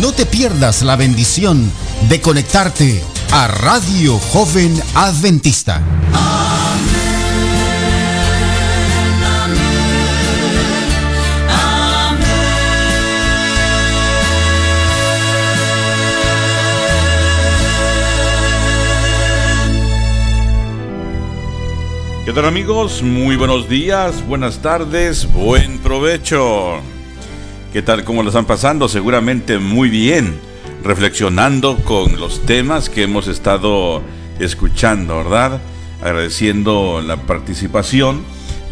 No te pierdas la bendición de conectarte a Radio Joven Adventista. ¿Qué tal amigos? Muy buenos días, buenas tardes, buen provecho. ¿Qué tal? ¿Cómo lo están pasando? Seguramente muy bien, reflexionando con los temas que hemos estado escuchando, ¿verdad? Agradeciendo la participación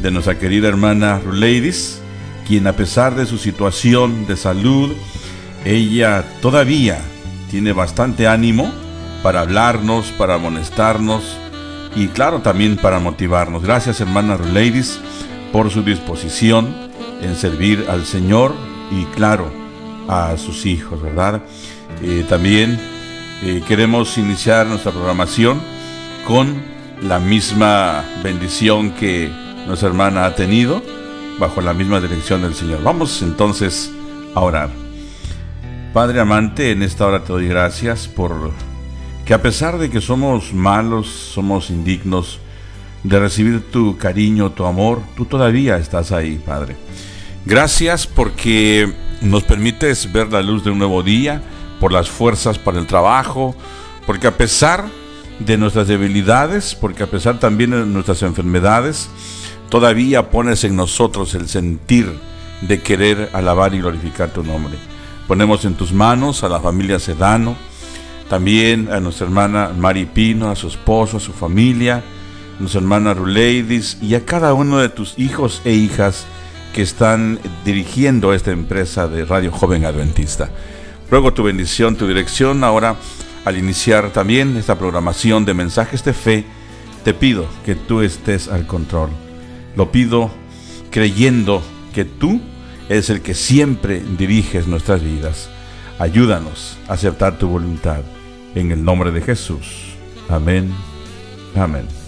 de nuestra querida hermana Ladies, quien a pesar de su situación de salud, ella todavía tiene bastante ánimo para hablarnos, para amonestarnos y claro también para motivarnos. Gracias hermanas Ladies por su disposición en servir al Señor y claro a sus hijos, ¿verdad? Eh, también eh, queremos iniciar nuestra programación con la misma bendición que nuestra hermana ha tenido bajo la misma dirección del Señor. Vamos entonces a orar. Padre amante, en esta hora te doy gracias por que a pesar de que somos malos, somos indignos de recibir tu cariño, tu amor, tú todavía estás ahí, Padre. Gracias porque nos permites ver la luz de un nuevo día, por las fuerzas para el trabajo, porque a pesar de nuestras debilidades, porque a pesar también de nuestras enfermedades, todavía pones en nosotros el sentir de querer alabar y glorificar tu nombre. Ponemos en tus manos a la familia Sedano, también a nuestra hermana Mari Pino, a su esposo, a su familia, a nuestra hermana Ruleidis y a cada uno de tus hijos e hijas que están dirigiendo esta empresa de Radio Joven Adventista. Ruego tu bendición, tu dirección. Ahora, al iniciar también esta programación de mensajes de fe, te pido que tú estés al control. Lo pido creyendo que tú eres el que siempre diriges nuestras vidas. Ayúdanos a aceptar tu voluntad. En el nombre de Jesús. Amén. Amén.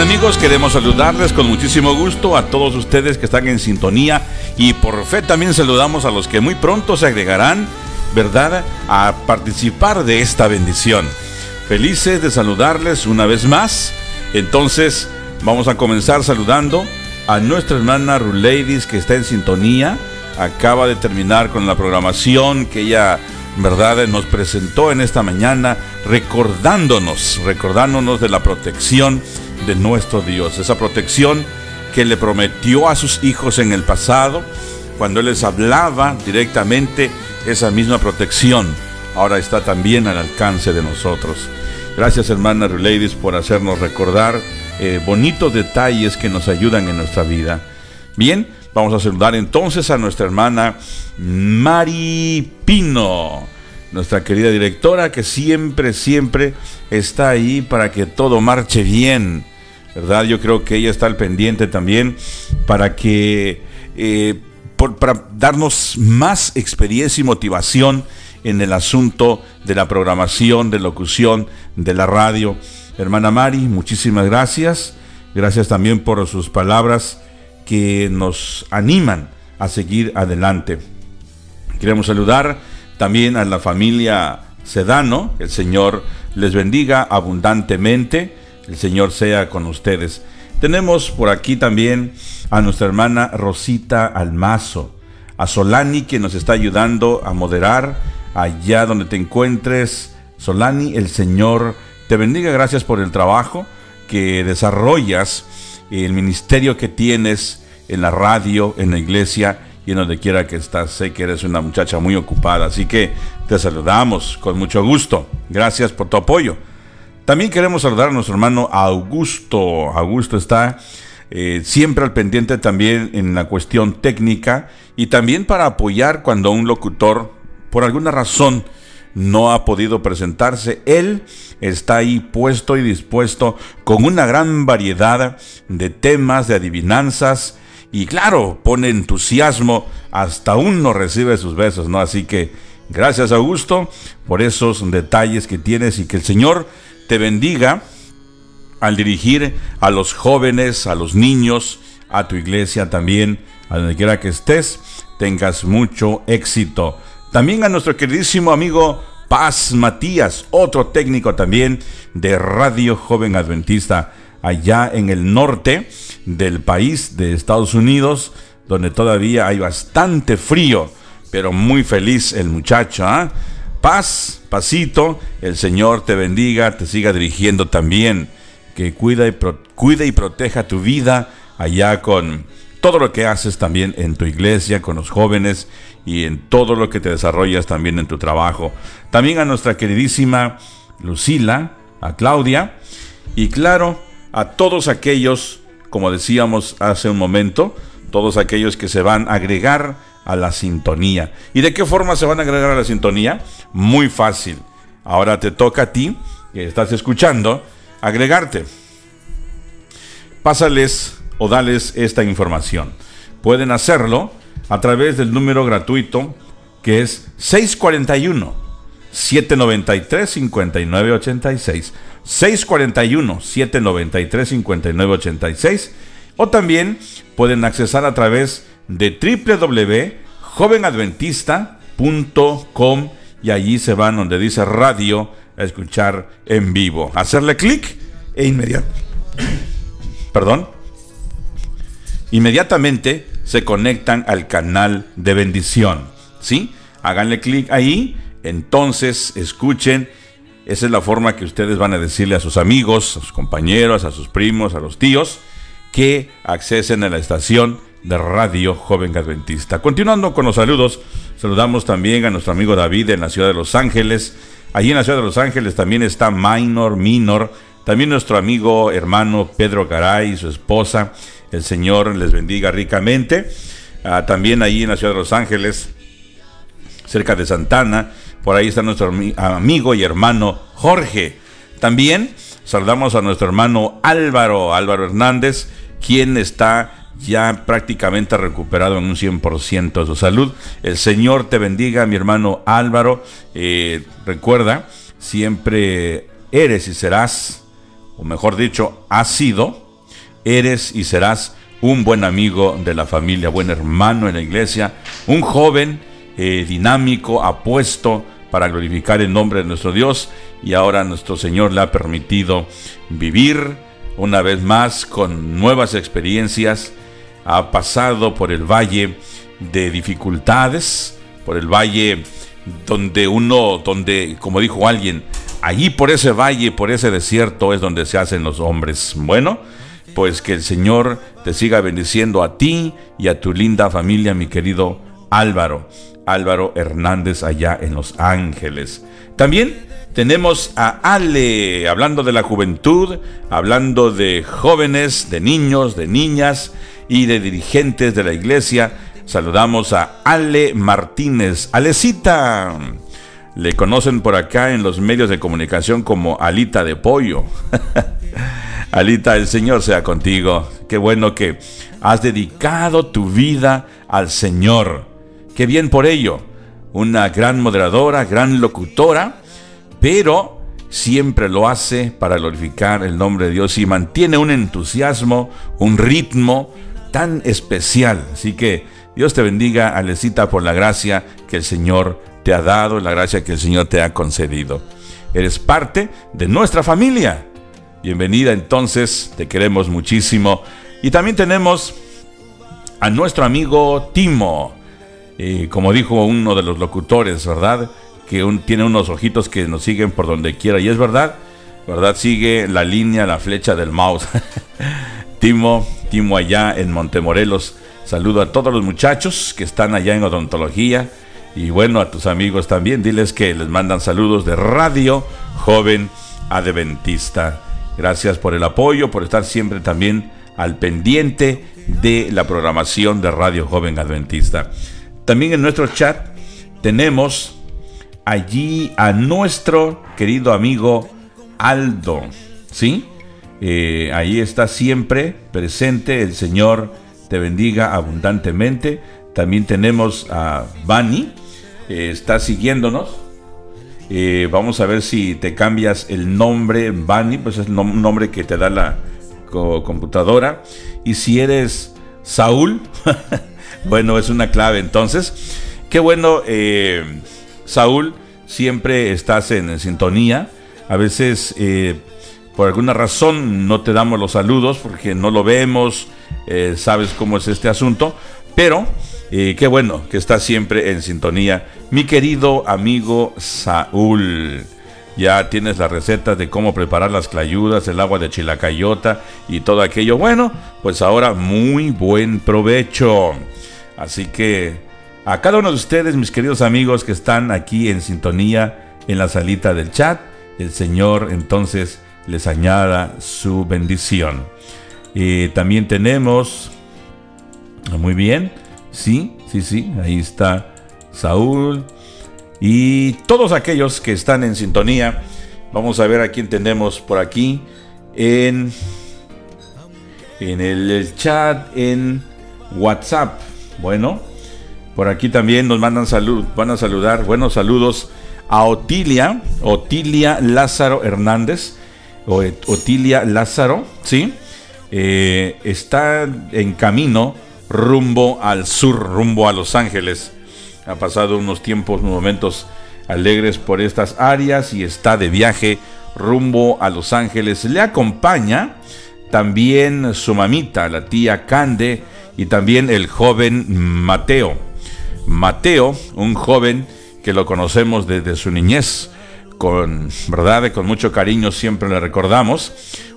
Amigos, queremos saludarles con muchísimo gusto a todos ustedes que están en sintonía y por fe también saludamos a los que muy pronto se agregarán, ¿verdad?, a participar de esta bendición. Felices de saludarles una vez más. Entonces, Vamos a comenzar saludando a nuestra hermana Ladies que está en sintonía. Acaba de terminar con la programación que ella, verdad, nos presentó en esta mañana, recordándonos, recordándonos de la protección de nuestro Dios, esa protección que le prometió a sus hijos en el pasado, cuando Él les hablaba directamente, esa misma protección ahora está también al alcance de nosotros. Gracias hermana Ladies por hacernos recordar eh, bonitos detalles que nos ayudan en nuestra vida. Bien, vamos a saludar entonces a nuestra hermana Mari Pino, nuestra querida directora que siempre, siempre está ahí para que todo marche bien. ¿Verdad? Yo creo que ella está al pendiente también para que, eh, para darnos más experiencia y motivación en el asunto de la programación, de locución, de la radio. Hermana Mari, muchísimas gracias. Gracias también por sus palabras que nos animan a seguir adelante. Queremos saludar también a la familia Sedano. El Señor les bendiga abundantemente. El Señor sea con ustedes. Tenemos por aquí también a nuestra hermana Rosita Almazo, a Solani que nos está ayudando a moderar allá donde te encuentres. Solani, el Señor te bendiga. Gracias por el trabajo que desarrollas, el ministerio que tienes en la radio, en la iglesia y en donde quiera que estás. Sé que eres una muchacha muy ocupada, así que te saludamos con mucho gusto. Gracias por tu apoyo. También queremos saludar a nuestro hermano Augusto. Augusto está eh, siempre al pendiente también en la cuestión técnica y también para apoyar cuando un locutor por alguna razón no ha podido presentarse. Él está ahí puesto y dispuesto con una gran variedad de temas, de adivinanzas y claro, pone entusiasmo, hasta uno recibe sus besos, ¿no? Así que gracias Augusto por esos detalles que tienes y que el Señor te bendiga al dirigir a los jóvenes, a los niños, a tu iglesia también, a donde quiera que estés, tengas mucho éxito. También a nuestro queridísimo amigo Paz Matías, otro técnico también de Radio Joven Adventista, allá en el norte del país de Estados Unidos, donde todavía hay bastante frío, pero muy feliz el muchacho. ¿ah? Paz, pasito, el Señor te bendiga, te siga dirigiendo también, que cuida y, y proteja tu vida allá con todo lo que haces también en tu iglesia, con los jóvenes y en todo lo que te desarrollas también en tu trabajo. También a nuestra queridísima Lucila, a Claudia y claro, a todos aquellos, como decíamos hace un momento, todos aquellos que se van a agregar a la sintonía. ¿Y de qué forma se van a agregar a la sintonía? Muy fácil. Ahora te toca a ti, que estás escuchando, agregarte. Pásales o dales esta información. Pueden hacerlo a través del número gratuito que es 641 793 5986 641 793 5986 o también pueden accesar a través de www.jovenadventista.com y allí se van donde dice radio a escuchar en vivo. Hacerle clic e inmediato. Perdón. Inmediatamente se conectan al canal de bendición. ¿Sí? Háganle clic ahí, entonces escuchen. Esa es la forma que ustedes van a decirle a sus amigos, a sus compañeros, a sus primos, a los tíos, que accesen a la estación de Radio Joven Adventista. Continuando con los saludos, saludamos también a nuestro amigo David en la ciudad de Los Ángeles. Allí en la ciudad de Los Ángeles también está Minor, Minor, también nuestro amigo hermano Pedro Garay y su esposa el Señor les bendiga ricamente. Ah, también ahí en la ciudad de Los Ángeles, cerca de Santana, por ahí está nuestro amigo y hermano Jorge. También saludamos a nuestro hermano Álvaro, Álvaro Hernández, quien está ya prácticamente recuperado en un 100% de su salud. El Señor te bendiga, mi hermano Álvaro. Eh, recuerda, siempre eres y serás, o mejor dicho, has sido eres y serás un buen amigo de la familia, buen hermano en la iglesia, un joven eh, dinámico, apuesto para glorificar el nombre de nuestro Dios y ahora nuestro Señor le ha permitido vivir una vez más con nuevas experiencias, ha pasado por el valle de dificultades, por el valle donde uno, donde, como dijo alguien, allí por ese valle, por ese desierto es donde se hacen los hombres. Bueno, pues que el Señor te siga bendiciendo a ti y a tu linda familia, mi querido Álvaro, Álvaro Hernández allá en Los Ángeles. También tenemos a Ale, hablando de la juventud, hablando de jóvenes, de niños, de niñas y de dirigentes de la iglesia. Saludamos a Ale Martínez. Alecita. Le conocen por acá en los medios de comunicación como Alita de Pollo. Alita, el Señor sea contigo. Qué bueno que has dedicado tu vida al Señor. Qué bien por ello. Una gran moderadora, gran locutora, pero siempre lo hace para glorificar el nombre de Dios y mantiene un entusiasmo, un ritmo tan especial. Así que Dios te bendiga, Alecita, por la gracia que el Señor te ha dado, la gracia que el Señor te ha concedido. Eres parte de nuestra familia Bienvenida entonces, te queremos muchísimo. Y también tenemos a nuestro amigo Timo, eh, como dijo uno de los locutores, ¿verdad? Que tiene unos ojitos que nos siguen por donde quiera. Y es verdad, ¿verdad? Sigue la línea, la flecha del mouse. Timo, Allá en Montemorelos. Saludo a todos los muchachos que están allá en odontología. Y bueno, a tus amigos también, diles que les mandan saludos de Radio Joven Adventista. Gracias por el apoyo, por estar siempre también al pendiente de la programación de Radio Joven Adventista. También en nuestro chat tenemos allí a nuestro querido amigo Aldo, ¿sí? Eh, ahí está siempre presente, el Señor te bendiga abundantemente. También tenemos a Bani, eh, está siguiéndonos. Eh, vamos a ver si te cambias el nombre, Bani, pues es un nombre que te da la computadora. Y si eres Saúl, bueno, es una clave. Entonces, qué bueno, eh, Saúl, siempre estás en, sintonía. A veces, por alguna razón, no te damos los saludos porque no lo vemos, sabes cómo es este asunto. Pero y qué bueno que está siempre en sintonía. Mi querido amigo Saúl, ya tienes la receta de cómo preparar las clayudas, el agua de chilacayota y todo aquello. Bueno, pues ahora muy buen provecho. Así que a cada uno de ustedes, mis queridos amigos que están aquí en sintonía en la salita del chat, el Señor entonces les añada su bendición. También tenemos, muy bien, Sí, sí, sí, ahí está Saúl y todos aquellos que están en sintonía. Vamos a ver a quién tenemos por aquí en, en el, chat, en WhatsApp. Bueno, por aquí también nos mandan salud, van a saludar, buenos saludos a Otilia, Otilia Lázaro Hernández, Otilia Lázaro, ¿sí? Eh, está en camino rumbo al sur, rumbo a Los Ángeles. Ha pasado unos tiempos, unos momentos alegres por estas áreas y está de viaje rumbo a Los Ángeles. Le acompaña también su mamita, la tía Cande, y también el joven Mateo. Mateo, un joven que lo conocemos desde su niñez, con verdad, con mucho cariño siempre le recordamos,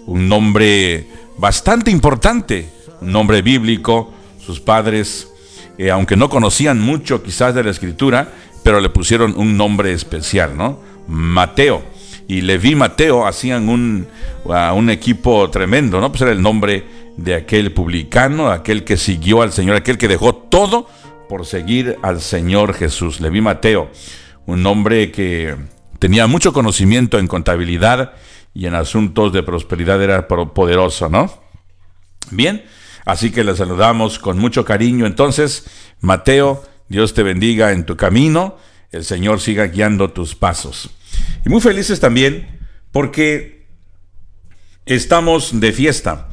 un nombre bastante importante, un nombre bíblico, sus padres, eh, aunque no conocían mucho quizás de la escritura, pero le pusieron un nombre especial, ¿no? Mateo. Y Leví Mateo hacían un, un equipo tremendo, ¿no? Pues era el nombre de aquel publicano, aquel que siguió al Señor, aquel que dejó todo por seguir al Señor Jesús. Leví Mateo, un hombre que tenía mucho conocimiento en contabilidad y en asuntos de prosperidad era poderoso, ¿no? Bien, Así que le saludamos con mucho cariño. Entonces, Mateo, Dios te bendiga en tu camino, el Señor siga guiando tus pasos. Y muy felices también porque estamos de fiesta.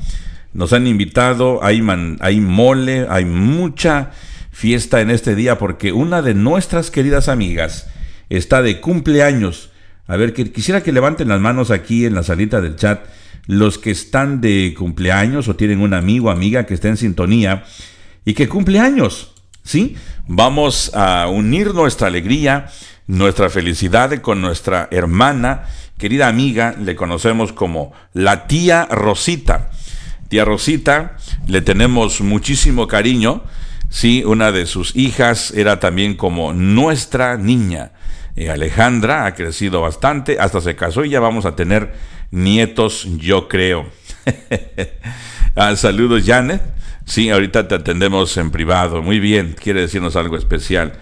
Nos han invitado, hay, hay mole, hay mucha fiesta en este día porque una de nuestras queridas amigas está de cumpleaños. A ver, quisiera que levanten las manos aquí en la salita del chat los que están de cumpleaños o tienen un amigo o amiga que está en sintonía y que cumple años. ¿Sí? Vamos a unir nuestra alegría, nuestra felicidad con nuestra hermana, querida amiga, le conocemos como la tía Rosita. Tía Rosita, le tenemos muchísimo cariño. Sí, una de sus hijas era también como nuestra niña. Eh, Alejandra ha crecido bastante, hasta se casó y ya vamos a tener nietos, yo creo. ah, saludos, Janet. Sí, ahorita te atendemos en privado. Muy bien, quiere decirnos algo especial.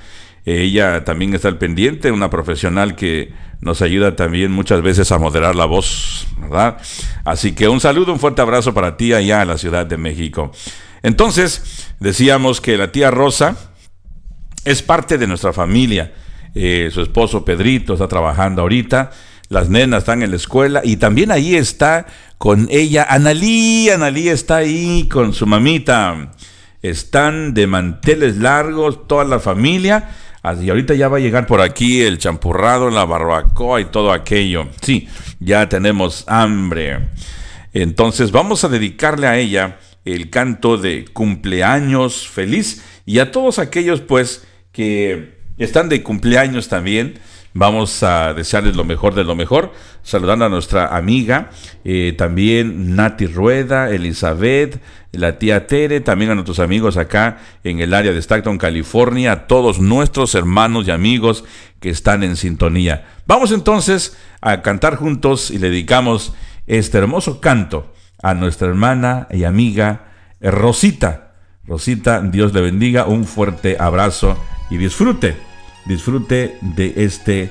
ella también está al pendiente, una profesional que nos ayuda también muchas veces a moderar la voz, ¿verdad? Así que un saludo, un fuerte abrazo para ti allá en la Ciudad de México. Entonces, decíamos que la tía Rosa es parte de nuestra familia. Eh, su esposo Pedrito está trabajando ahorita, las nenas están en la escuela y también ahí está con ella Analí, Analí está ahí con su mamita. Están de manteles largos toda la familia. Y ahorita ya va a llegar por aquí el champurrado, la barbacoa y todo aquello. Sí, ya tenemos hambre. Entonces vamos a dedicarle a ella el canto de cumpleaños feliz y a todos aquellos pues que están de cumpleaños también. Vamos a desearles lo mejor de lo mejor, saludando a nuestra amiga, eh, también Nati Rueda, Elizabeth, la tía Tere, también a nuestros amigos acá en el área de Stockton, California, a todos nuestros hermanos y amigos que están en sintonía. Vamos entonces a cantar juntos y le dedicamos este hermoso canto a nuestra hermana y amiga Rosita. Rosita, Dios le bendiga, un fuerte abrazo y disfrute disfrute de este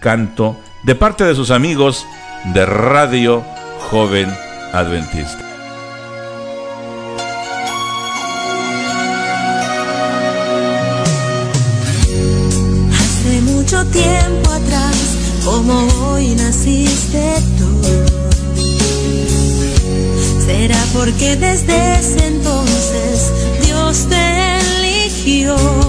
canto de parte de sus amigos de Radio Joven Adventista. Hace mucho tiempo atrás, como hoy naciste tú. Será porque desde ese entonces Dios te eligió.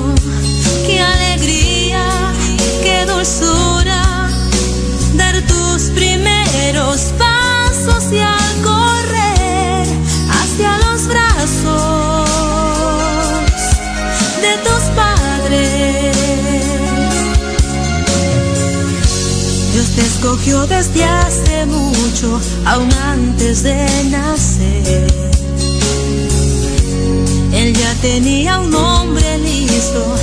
Dulzura dar tus primeros pasos y al correr hacia los brazos de tus padres. Dios te escogió desde hace mucho, aún antes de nacer. Él ya tenía un nombre listo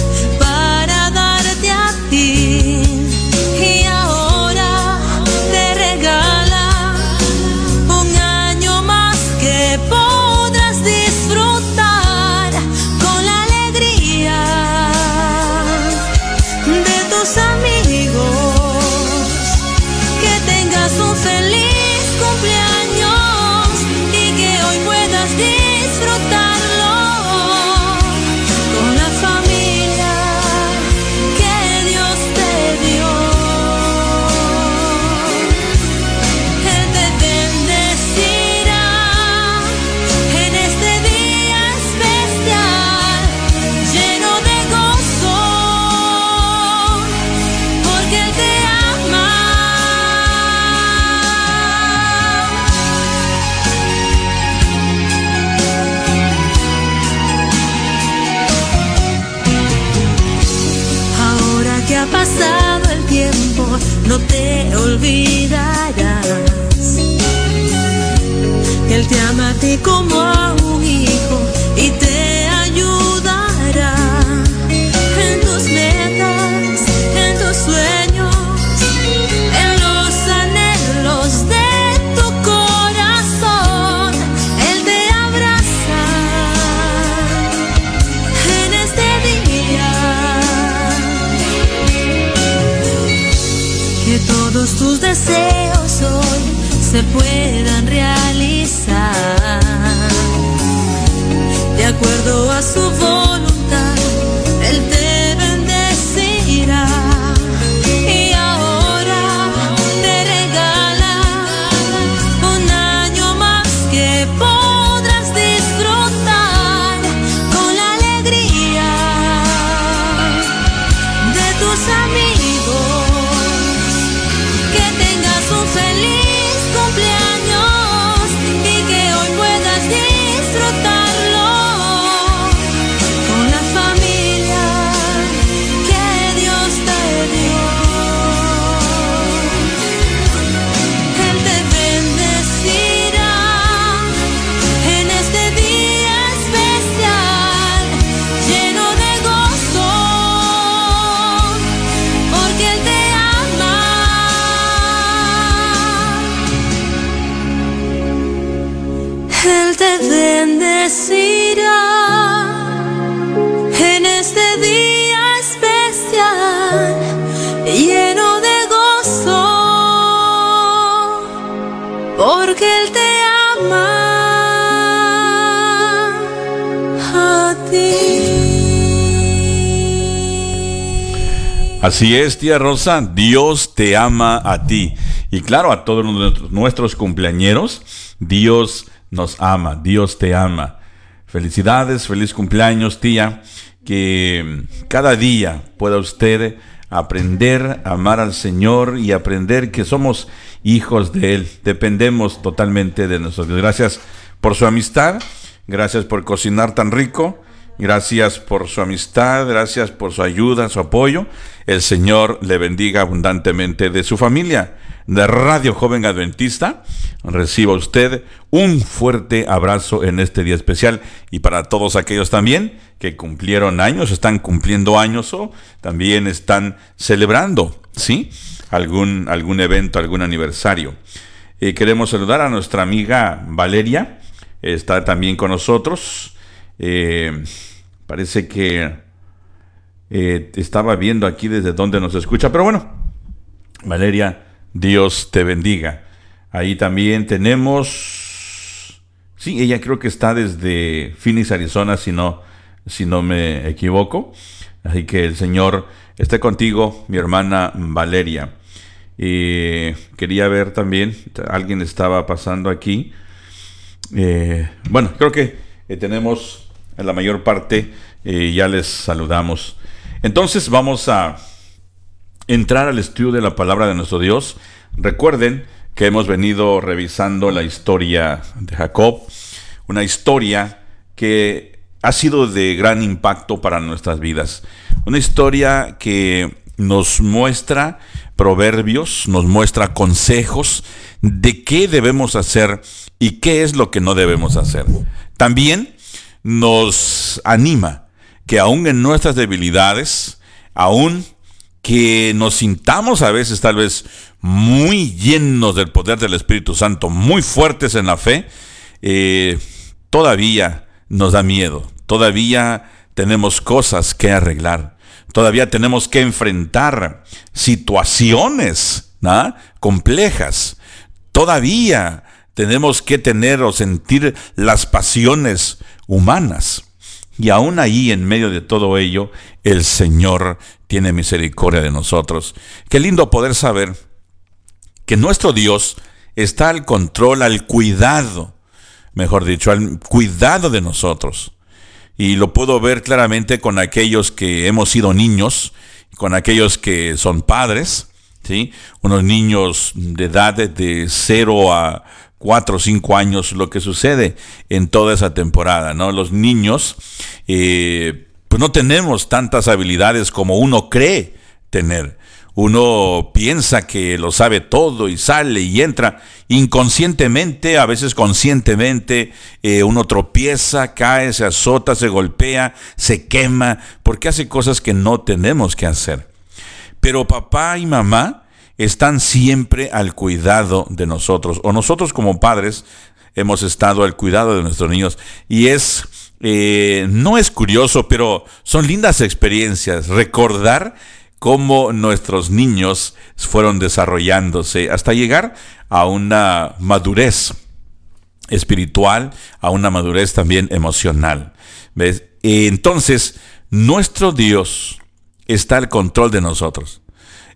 Él te ama a ti como a un hijo y te ayudará en tus metas, en tus sueños, en los anhelos de tu corazón. Él te abraza en este día. Que todos tus deseos hoy se puedan de acuerdo Así es, tía Rosa, Dios te ama a ti. Y claro, a todos nuestros- nuestros cumpleañeros, Dios nos ama, Dios te ama. Felicidades, feliz cumpleaños, tía. Que cada día pueda usted aprender a amar al Señor y aprender que somos hijos de Él. Dependemos totalmente de Dios. Gracias por su amistad, gracias por cocinar tan rico. Gracias por su amistad, gracias por su ayuda, su apoyo. El Señor le bendiga abundantemente de su familia. De Radio Joven Adventista, reciba usted un fuerte abrazo en este día especial y para todos aquellos también que cumplieron años, están cumpliendo años o también están celebrando, ¿sí? Algún, algún evento, algún aniversario. Eh, queremos saludar a nuestra amiga Valeria, está también con nosotros. Eh, parece que eh, estaba viendo aquí desde donde nos escucha, pero bueno, Valeria, Dios te bendiga. Ahí también tenemos, sí, ella creo que está desde Phoenix, Arizona, si no, si no me equivoco. Así que el Señor esté contigo, mi hermana Valeria. Y quería ver también, alguien estaba pasando aquí. Eh, bueno, creo que eh, tenemos en la mayor parte, eh, ya les saludamos. Entonces vamos a entrar al estudio de la palabra de nuestro Dios. Recuerden que hemos venido revisando la historia de Jacob, una historia que ha sido de gran impacto para nuestras vidas. Una historia que nos muestra proverbios, nos muestra consejos de qué debemos hacer y qué es lo que no debemos hacer. También nos anima que aún en nuestras debilidades, aún que nos sintamos a veces tal vez muy llenos del poder del Espíritu Santo, muy fuertes en la fe, eh, todavía nos da miedo, todavía tenemos cosas que arreglar, todavía tenemos que enfrentar situaciones complejas, todavía tenemos que tener o sentir las pasiones humanas. Y aún ahí, en medio de todo ello, el Señor tiene misericordia de nosotros. Qué lindo poder saber que nuestro Dios está al control, al cuidado, mejor dicho, al cuidado de nosotros. Y lo puedo ver claramente con aquellos que hemos sido niños, con aquellos que son padres, ¿sí? Unos niños de edad de 0 a 4 o 5 años, lo que sucede en toda esa temporada, ¿no? Los niños, eh, pues no tenemos tantas habilidades como uno cree tener. Uno piensa que lo sabe todo y sale y entra inconscientemente, a veces conscientemente, eh, uno tropieza, cae, se azota, se golpea, se quema, porque hace cosas que no tenemos que hacer. Pero papá y mamá están siempre al cuidado de nosotros, o nosotros como padres hemos estado al cuidado de nuestros niños, y es, eh, no es curioso, pero son lindas experiencias, recordar cómo nuestros niños fueron desarrollándose hasta llegar a una madurez espiritual, a una madurez también emocional. ¿Ves? Entonces, nuestro Dios está al control de nosotros.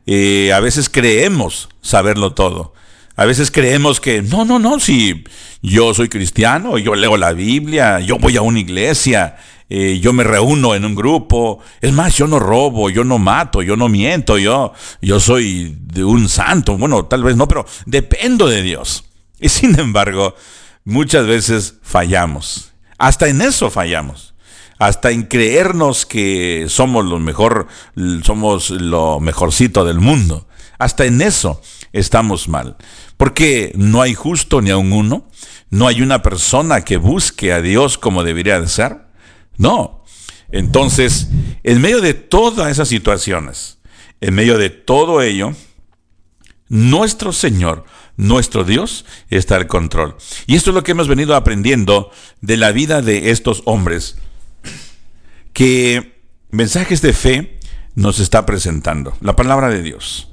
Eh, a veces creemos saberlo todo. A veces creemos que, no, no, no, si yo soy cristiano, yo leo la Biblia, yo voy a una iglesia, eh, yo me reúno en un grupo, es más, yo no robo, yo no mato, yo no miento, yo, yo soy de un santo, bueno, tal vez no, pero dependo de Dios. Y sin embargo, muchas veces fallamos, hasta en eso fallamos, hasta en creernos que somos lo mejor, somos lo mejorcito del mundo, hasta en eso estamos mal, porque no hay justo ni aun uno, no hay una persona que busque a Dios como debería de ser. No. Entonces, en medio de todas esas situaciones, en medio de todo ello, nuestro Señor, nuestro Dios, está al control. Y esto es lo que hemos venido aprendiendo de la vida de estos hombres, que mensajes de fe nos está presentando, la palabra de Dios.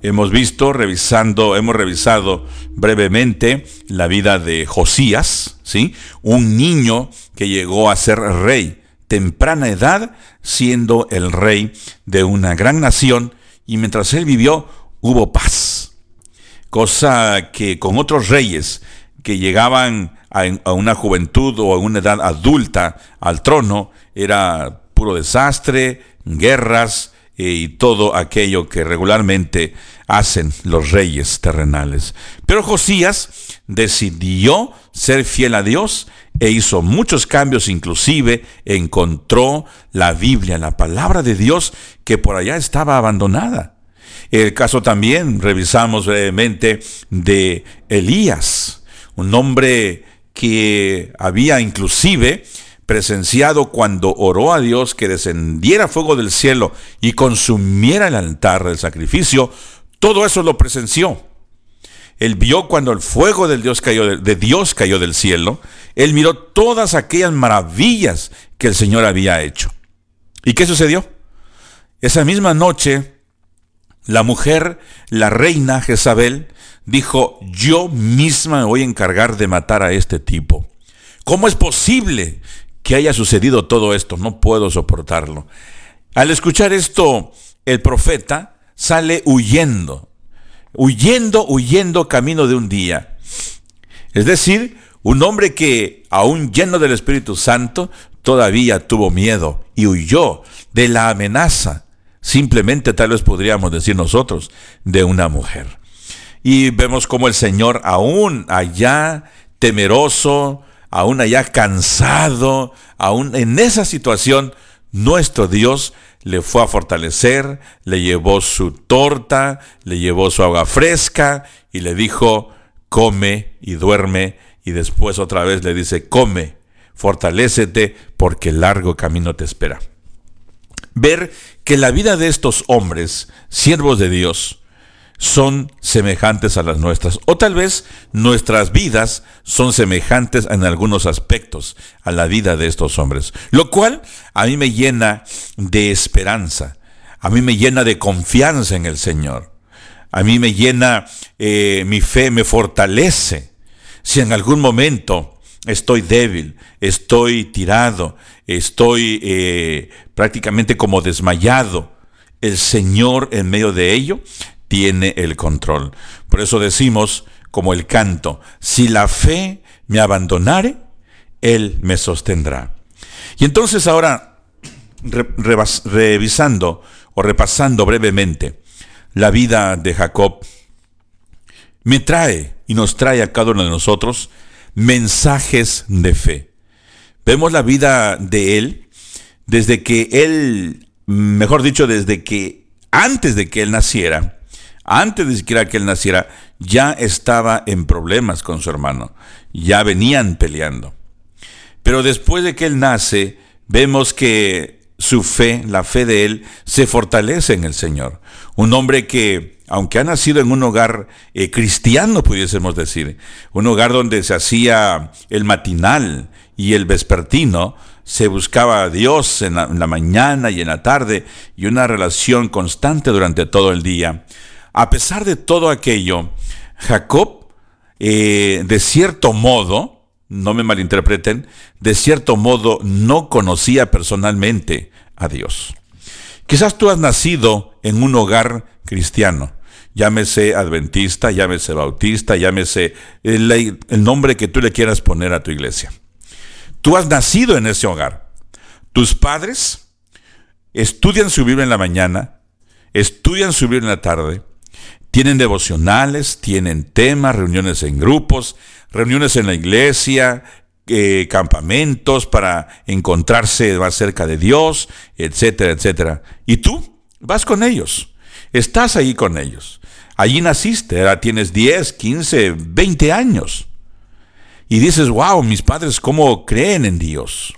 Hemos visto, revisando, hemos revisado brevemente la vida de Josías, ¿sí? Un niño que llegó a ser rey temprana edad siendo el rey de una gran nación y mientras él vivió hubo paz. Cosa que con otros reyes que llegaban a, una juventud o a una edad adulta al trono era puro desastre, guerras eh, y todo aquello que regularmente hacen los reyes terrenales. Pero Josías decidió ser fiel a Dios e hizo muchos cambios, inclusive encontró la Biblia, la palabra de Dios que por allá estaba abandonada. El caso también, revisamos brevemente, de Elías, un hombre que había inclusive presenciado cuando oró a Dios que descendiera fuego del cielo y consumiera el altar del sacrificio, todo eso lo presenció. Él vio cuando el fuego del Dios cayó, de Dios cayó del cielo. Él miró todas aquellas maravillas que el Señor había hecho. ¿Y qué sucedió? Esa misma noche, la mujer, la reina Jezabel, dijo, yo misma me voy a encargar de matar a este tipo. ¿Cómo es posible que haya sucedido todo esto? No puedo soportarlo. Al escuchar esto, el profeta sale huyendo huyendo, huyendo camino de un día. Es decir, un hombre que, aún lleno del Espíritu Santo, todavía tuvo miedo y huyó de la amenaza, simplemente tal vez podríamos decir nosotros, de una mujer. Y vemos como el Señor, aún allá temeroso, aún allá cansado, aún en esa situación, nuestro Dios le fue a fortalecer, le llevó su torta, le llevó su agua fresca y le dijo, come y duerme. Y después otra vez le dice, come, fortalécete porque el largo camino te espera. Ver que la vida de estos hombres, siervos de Dios, son semejantes a las nuestras. O tal vez nuestras vidas son semejantes en algunos aspectos a la vida de estos hombres. Lo cual a mí me llena de esperanza. A mí me llena de confianza en el Señor. A mí me llena, eh, mi fe me fortalece. Si en algún momento estoy débil, estoy tirado, estoy eh, prácticamente como desmayado, el Señor en medio de ello tiene el control. Por eso decimos, como el canto, si la fe me abandonare, Él me sostendrá. Y entonces ahora, revisando o repasando brevemente la vida de Jacob, me trae y nos trae a cada uno de nosotros mensajes de fe. Vemos la vida de él desde que él, mejor dicho, desde que antes de que él naciera, antes de que él naciera, ya estaba en problemas con su hermano, ya venían peleando. Pero después de que él nace, vemos que su fe, la fe de él, se fortalece en el Señor. Un hombre que, aunque ha nacido en un hogar eh, cristiano, pudiésemos decir, un hogar donde se hacía el matinal y el vespertino, se buscaba a Dios en la mañana y en la tarde y una relación constante durante todo el día. A pesar de todo aquello, Jacob, eh, de cierto modo, no me malinterpreten, de cierto modo no conocía personalmente a Dios. Quizás tú has nacido en un hogar cristiano, llámese adventista, llámese bautista, llámese el, el, nombre que tú le quieras poner a tu iglesia. Tú has nacido en ese hogar. Tus padres estudian su Biblia en la mañana, estudian su Biblia en la tarde, tienen devocionales, tienen temas, reuniones en grupos, reuniones en la iglesia, eh, campamentos para encontrarse más cerca de Dios, etcétera, etcétera. Y tú vas con ellos, estás ahí con ellos. Allí naciste, ahora tienes 10, 15, 20 años. Y dices, wow, mis padres cómo creen en Dios,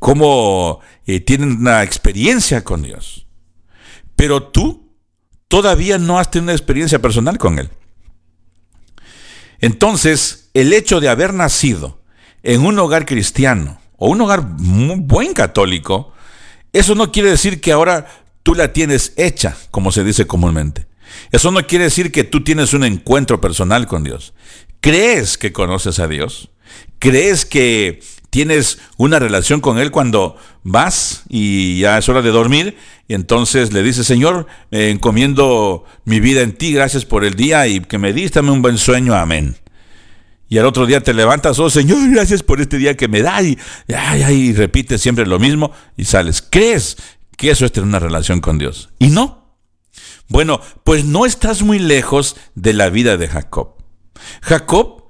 cómo eh, tienen una experiencia con Dios. Pero tú todavía no has tenido una experiencia personal con Él. Entonces, el hecho de haber nacido en un hogar cristiano o un hogar muy buen católico, eso no quiere decir que ahora tú la tienes hecha, como se dice comúnmente. Eso no quiere decir que tú tienes un encuentro personal con Dios. ¿Crees que conoces a Dios? ¿Crees que tienes una relación con Él cuando vas y ya es hora de dormir y entonces le dices, Señor, eh, encomiendo mi vida en ti, gracias por el día y que me diste un buen sueño, amén. Y al otro día te levantas, oh Señor, gracias por este día que me da y, y repites siempre lo mismo y sales. ¿Crees que eso es tener una relación con Dios? Y no. Bueno, pues no estás muy lejos de la vida de Jacob. Jacob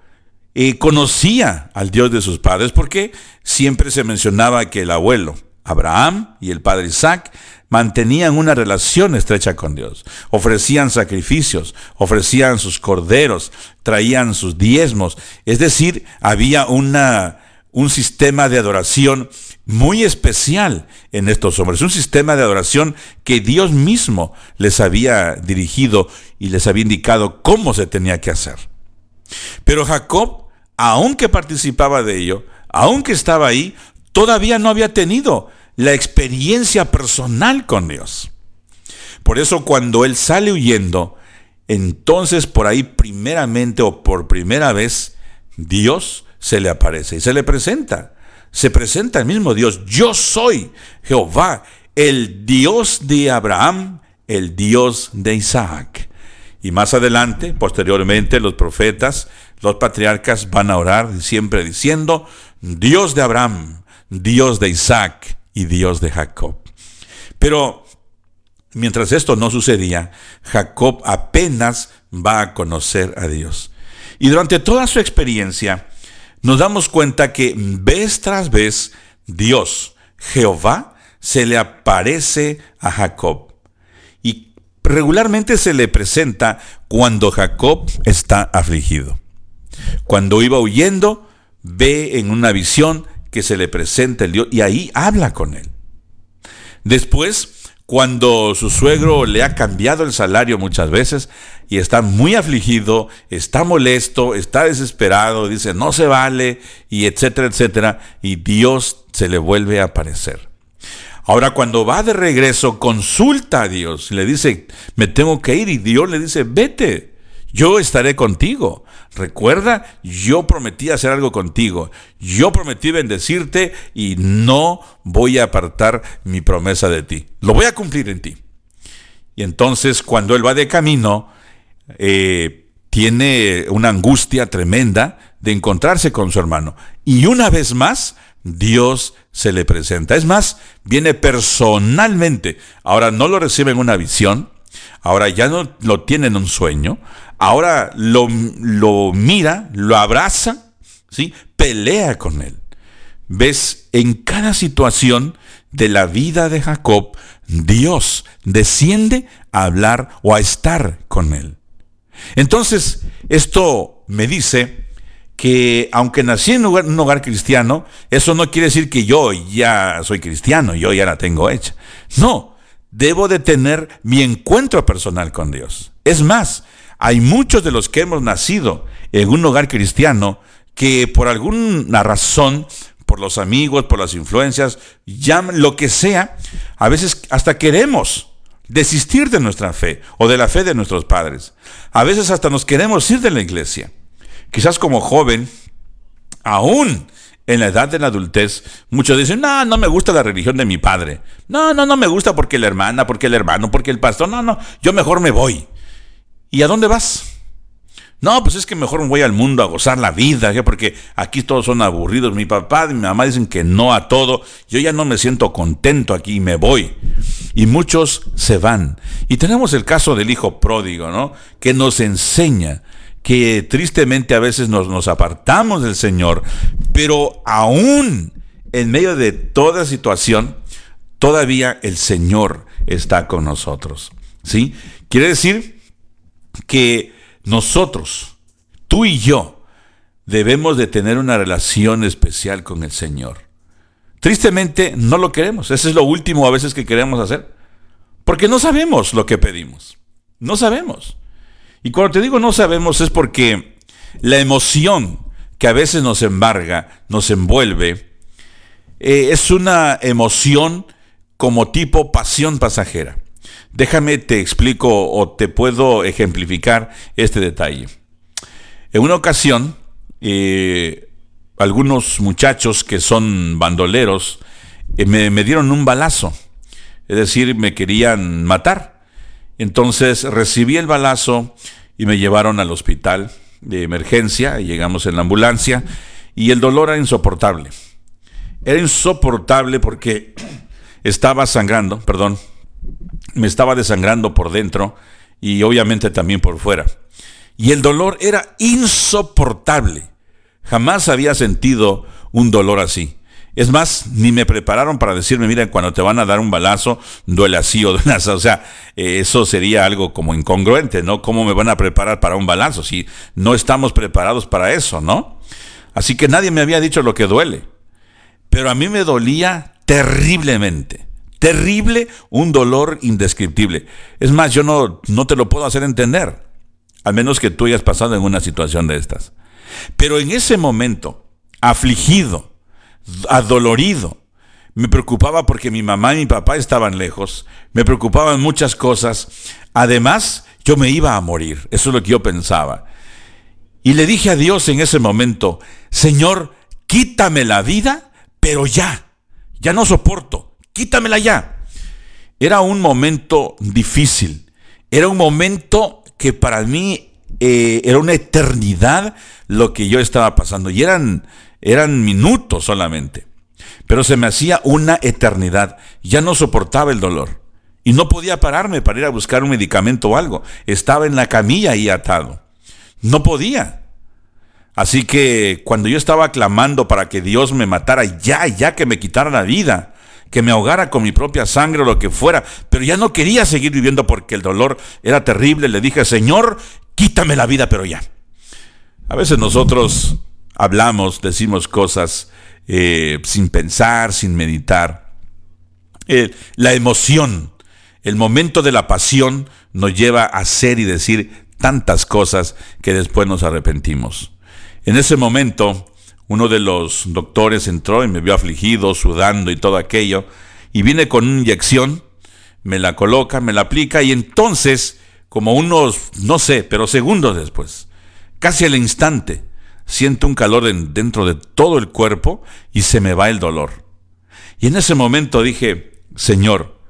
eh, conocía al Dios de sus padres porque siempre se mencionaba que el abuelo, Abraham y el padre Isaac mantenían una relación estrecha con Dios. Ofrecían sacrificios, ofrecían sus corderos, traían sus diezmos. Es decir, había una, un sistema de adoración muy especial en estos hombres, un sistema de adoración que Dios mismo les había dirigido y les había indicado cómo se tenía que hacer. Pero Jacob, aunque participaba de ello, aunque estaba ahí, todavía no había tenido la experiencia personal con Dios. Por eso cuando él sale huyendo, entonces por ahí primeramente o por primera vez, Dios se le aparece y se le presenta. Se presenta el mismo Dios. Yo soy Jehová, el Dios de Abraham, el Dios de Isaac. Y más adelante, posteriormente, los profetas, los patriarcas van a orar siempre diciendo, Dios de Abraham, Dios de Isaac y Dios de Jacob. Pero mientras esto no sucedía, Jacob apenas va a conocer a Dios. Y durante toda su experiencia, nos damos cuenta que vez tras vez Dios, Jehová, se le aparece a Jacob. Y regularmente se le presenta cuando Jacob está afligido. Cuando iba huyendo, ve en una visión que se le presenta el Dios y ahí habla con él. Después, cuando su suegro le ha cambiado el salario muchas veces y está muy afligido, está molesto, está desesperado, dice no se vale y etcétera, etcétera, y Dios se le vuelve a aparecer. Ahora cuando va de regreso, consulta a Dios, le dice, me tengo que ir y Dios le dice, vete, yo estaré contigo. Recuerda, yo prometí hacer algo contigo. Yo prometí bendecirte y no voy a apartar mi promesa de ti. Lo voy a cumplir en ti. Y entonces cuando él va de camino, eh, tiene una angustia tremenda de encontrarse con su hermano. Y una vez más, Dios se le presenta. Es más, viene personalmente. Ahora no lo recibe en una visión, ahora ya no lo tiene en un sueño, ahora lo, lo mira, lo abraza, ¿sí? pelea con él. ¿Ves? En cada situación de la vida de Jacob, Dios desciende a hablar o a estar con él. Entonces, esto me dice que aunque nací en un hogar, cristiano, eso no quiere decir que yo ya soy cristiano, yo ya la tengo hecha. No, debo de tener mi encuentro personal con Dios. Es más, hay muchos de los que hemos nacido en un hogar cristiano que por alguna razón, por los amigos, por las influencias, llaman lo que sea, a veces hasta queremos desistir de nuestra fe o de la fe de nuestros padres. A veces hasta nos queremos ir de la iglesia. Quizás como joven, aún en la edad de la adultez, muchos dicen, no, no me gusta la religión de mi padre. No, no, no me gusta porque la hermana, porque el hermano, porque el pastor. No, no, yo mejor me voy. ¿Y a dónde vas? No, pues es que mejor me voy al mundo a gozar la vida, porque aquí todos son aburridos. Mi papá y mi mamá dicen que no a todo. Yo ya no me siento contento aquí y me voy. Y muchos se van. Y tenemos el caso del hijo pródigo, ¿no? Que nos enseña que tristemente a veces nos, nos apartamos del Señor, pero aún en medio de toda situación, todavía el Señor está con nosotros. ¿Sí? Quiere decir que nosotros, tú y yo, debemos de tener una relación especial con el Señor. Tristemente no lo queremos. Eso es lo último a veces que queremos hacer. Porque no sabemos lo que pedimos. No sabemos. Y cuando te digo no sabemos es porque la emoción que a veces nos embarga, nos envuelve, eh, es una emoción como tipo pasión pasajera. Déjame te explico o te puedo ejemplificar este detalle. En una ocasión, eh, algunos muchachos que son bandoleros eh, me, me dieron un balazo, es decir, me querían matar. Entonces recibí el balazo y me llevaron al hospital de emergencia, llegamos en la ambulancia y el dolor era insoportable. Era insoportable porque estaba sangrando, perdón, me estaba desangrando por dentro y obviamente también por fuera. Y el dolor era insoportable. Jamás había sentido un dolor así. Es más, ni me prepararon para decirme, mira, cuando te van a dar un balazo, duele así o duele así. O sea, eh, eso sería algo como incongruente, ¿no? ¿Cómo me van a preparar para un balazo si no estamos preparados para eso, ¿no? Así que nadie me había dicho lo que duele. Pero a mí me dolía terriblemente. Terrible, un dolor indescriptible. Es más, yo no, no te lo puedo hacer entender, al menos que tú hayas pasado en una situación de estas. Pero en ese momento, afligido, adolorido, me preocupaba porque mi mamá y mi papá estaban lejos, me preocupaban muchas cosas, además yo me iba a morir, eso es lo que yo pensaba. Y le dije a Dios en ese momento, Señor, quítame la vida, pero ya, ya no soporto, quítamela ya. Era un momento difícil, era un momento que para mí eh, era una eternidad lo que yo estaba pasando. Y eran, eran minutos solamente. Pero se me hacía una eternidad. Ya no soportaba el dolor. Y no podía pararme para ir a buscar un medicamento o algo. Estaba en la camilla ahí atado. No podía. Así que cuando yo estaba clamando para que Dios me matara ya, ya que me quitara la vida, que me ahogara con mi propia sangre o lo que fuera, pero ya no quería seguir viviendo porque el dolor era terrible, le dije, Señor, quítame la vida, pero ya. A veces nosotros hablamos, decimos cosas eh, sin pensar, sin meditar. Eh, la emoción, el momento de la pasión nos lleva a hacer y decir tantas cosas que después nos arrepentimos. En ese momento, uno de los doctores entró y me vio afligido, sudando y todo aquello, y viene con una inyección, me la coloca, me la aplica, y entonces, como unos, no sé, pero segundos después, Casi al instante siento un calor dentro de todo el cuerpo y se me va el dolor. Y en ese momento dije, Señor,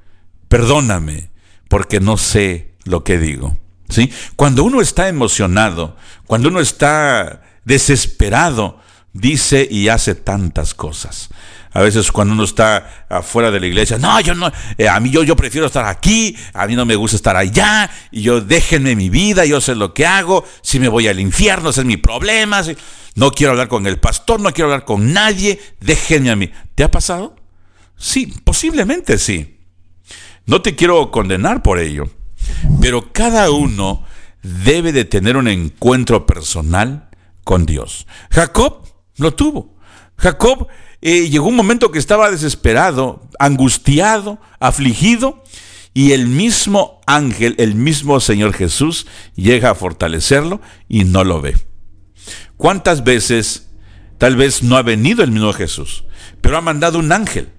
perdóname porque no sé lo que digo. ¿Sí? Cuando uno está emocionado, cuando uno está desesperado, dice y hace tantas cosas. A veces cuando uno está afuera de la iglesia, no, yo no, eh, a mí yo, yo prefiero estar aquí, a mí no me gusta estar allá, y yo déjenme mi vida, yo sé lo que hago, si me voy al infierno, ese es mi problema, no quiero hablar con el pastor, no quiero hablar con nadie, déjenme a mí. ¿Te ha pasado? Sí, posiblemente sí. No te quiero condenar por ello, pero cada uno debe de tener un encuentro personal con Dios. Jacob lo tuvo. Jacob eh, llegó un momento que estaba desesperado, angustiado, afligido, y el mismo ángel, el mismo Señor Jesús, llega a fortalecerlo y no lo ve. ¿Cuántas veces tal vez no ha venido el mismo Jesús, pero ha mandado un ángel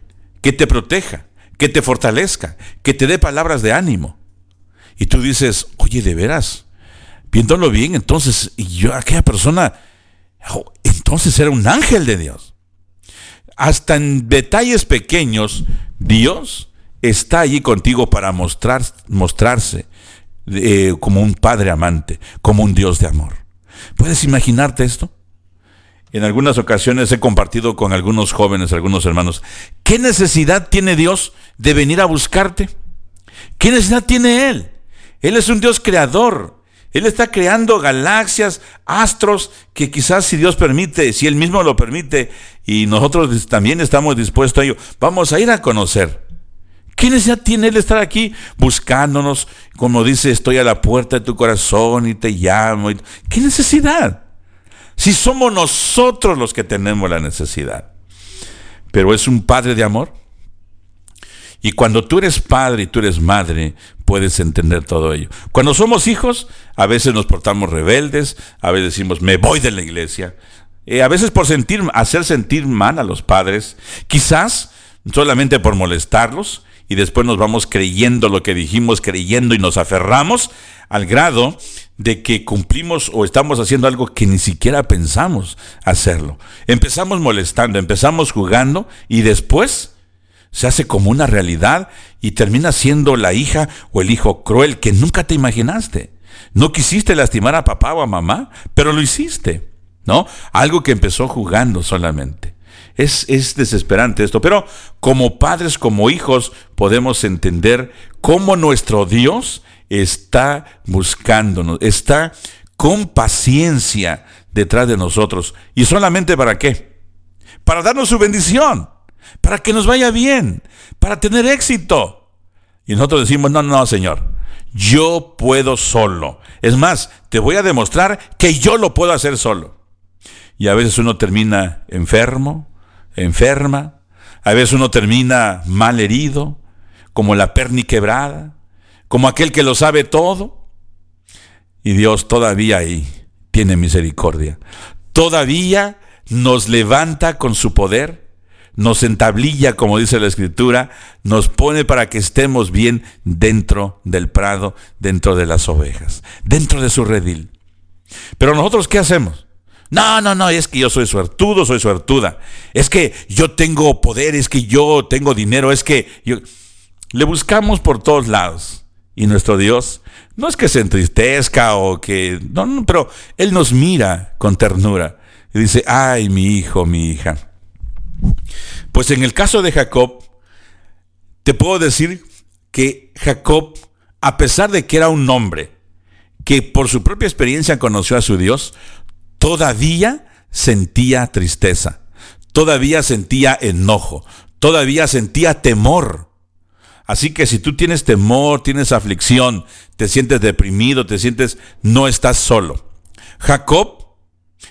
que te proteja, que te fortalezca, que te dé palabras de ánimo? Y tú dices, oye, de veras, viéndolo bien, entonces, y yo, aquella persona, entonces era un ángel de Dios hasta en detalles pequeños, Dios está allí contigo para mostrar, mostrarse eh, como un padre amante, como un Dios de amor. ¿Puedes imaginarte esto? En algunas ocasiones he compartido con algunos jóvenes, algunos hermanos, ¿qué necesidad tiene Dios de venir a buscarte? ¿Qué necesidad tiene Él? Él es un Dios creador. Él está creando galaxias, astros, que quizás si Dios permite, si Él mismo lo permite, y nosotros también estamos dispuestos a ello, vamos a ir a conocer. ¿Qué necesidad tiene Él estar aquí buscándonos? Como dice, estoy a la puerta de tu corazón y te llamo. ¿Qué necesidad? Si somos nosotros los que tenemos la necesidad. Pero es un Padre de amor. Y cuando tú eres padre y tú eres madre, puedes entender todo ello. Cuando somos hijos, a veces nos portamos rebeldes, a veces decimos, me voy de la iglesia. Eh, a veces por sentir, hacer sentir mal a los padres, quizás solamente por molestarlos, y después nos vamos creyendo lo que dijimos, creyendo y nos aferramos al grado de que cumplimos o estamos haciendo algo que ni siquiera pensamos hacerlo. Empezamos molestando, empezamos jugando y después se hace como una realidad y termina siendo la hija o el hijo cruel que nunca te imaginaste. No quisiste lastimar a papá o a mamá, pero lo hiciste, ¿no? Algo que empezó jugando solamente. Es, es, desesperante esto, pero como padres, como hijos, podemos entender cómo nuestro Dios está buscándonos, está con paciencia detrás de nosotros. ¿Y solamente para qué? Para darnos su bendición, para que nos vaya bien, para tener éxito. Y nosotros decimos, no, no, Señor, yo puedo solo. Es más, te voy a demostrar que yo lo puedo hacer solo. Y a veces uno termina enfermo, enferma, a veces uno termina mal herido, como la perni quebrada, como aquel que lo sabe todo. Y Dios todavía ahí tiene misericordia. Todavía nos levanta con su poder nos entablilla, como dice la escritura, nos pone para que estemos bien dentro del prado, dentro de las ovejas, dentro de su redil. Pero nosotros, ¿qué hacemos? No, no, no, es que yo soy suertudo, soy suertuda. Es que yo tengo poder, es que yo tengo dinero, es que yo... Le buscamos por todos lados. Y nuestro Dios no es que se entristezca o que... No, no, pero Él nos mira con ternura. Y dice, ay, mi hijo, mi hija pues en el caso de Jacob, te puedo decir que Jacob, a pesar de que era un hombre que por su propia experiencia conoció a su Dios, todavía sentía tristeza, todavía sentía enojo, todavía sentía temor. Así que si tú tienes temor, tienes aflicción, te sientes deprimido, te sientes, no estás solo. Jacob,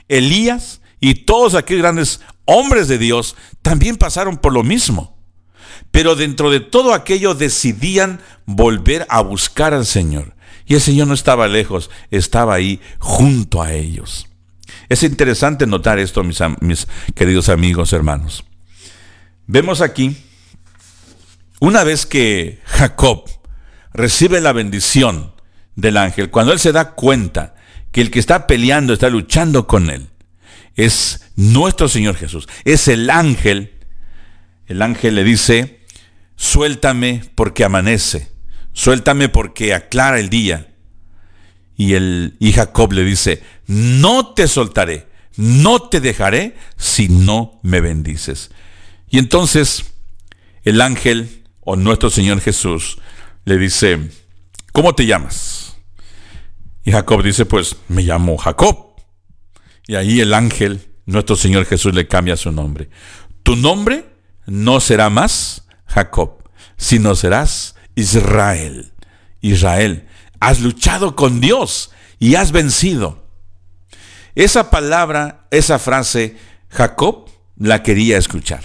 Elías y todos aquellos grandes hombres de Dios también pasaron por lo mismo. Pero dentro de todo aquello decidían volver a buscar al Señor. Y el Señor no estaba lejos, estaba ahí junto a ellos. Es interesante notar esto, mis, mis queridos amigos, hermanos. Vemos aquí, una vez que Jacob recibe la bendición del ángel, cuando él se da cuenta que el que está peleando está luchando con él, es nuestro Señor Jesús, es el ángel. El ángel le dice, suéltame porque amanece, suéltame porque aclara el día. Y, el, y Jacob le dice, no te soltaré, no te dejaré si no me bendices. Y entonces el ángel o nuestro Señor Jesús le dice, ¿cómo te llamas? Y Jacob dice, pues me llamo Jacob. Y ahí el ángel, nuestro Señor Jesús, le cambia su nombre. Tu nombre no será más Jacob, sino serás Israel. Israel, has luchado con Dios y has vencido. Esa palabra, esa frase, Jacob la quería escuchar.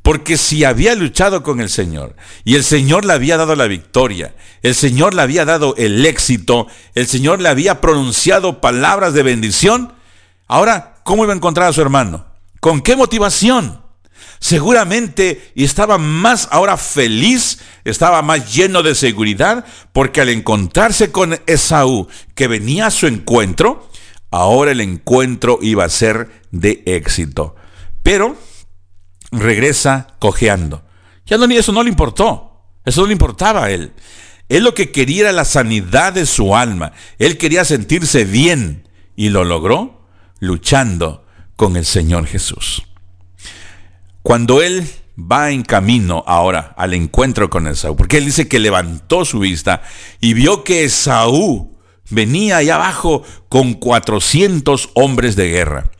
Porque si había luchado con el Señor y el Señor le había dado la victoria, el Señor le había dado el éxito, el Señor le había pronunciado palabras de bendición, Ahora, ¿cómo iba a encontrar a su hermano? ¿Con qué motivación? Seguramente estaba más ahora feliz, estaba más lleno de seguridad, porque al encontrarse con Esaú, que venía a su encuentro, ahora el encuentro iba a ser de éxito. Pero regresa cojeando. Ya no, eso no le importó, eso no le importaba a él. Él lo que quería era la sanidad de su alma, él quería sentirse bien y lo logró luchando con el Señor Jesús. Cuando él va en camino ahora al encuentro con Esaú, porque él dice que levantó su vista y vio que Esaú venía allá abajo con 400 hombres de guerra.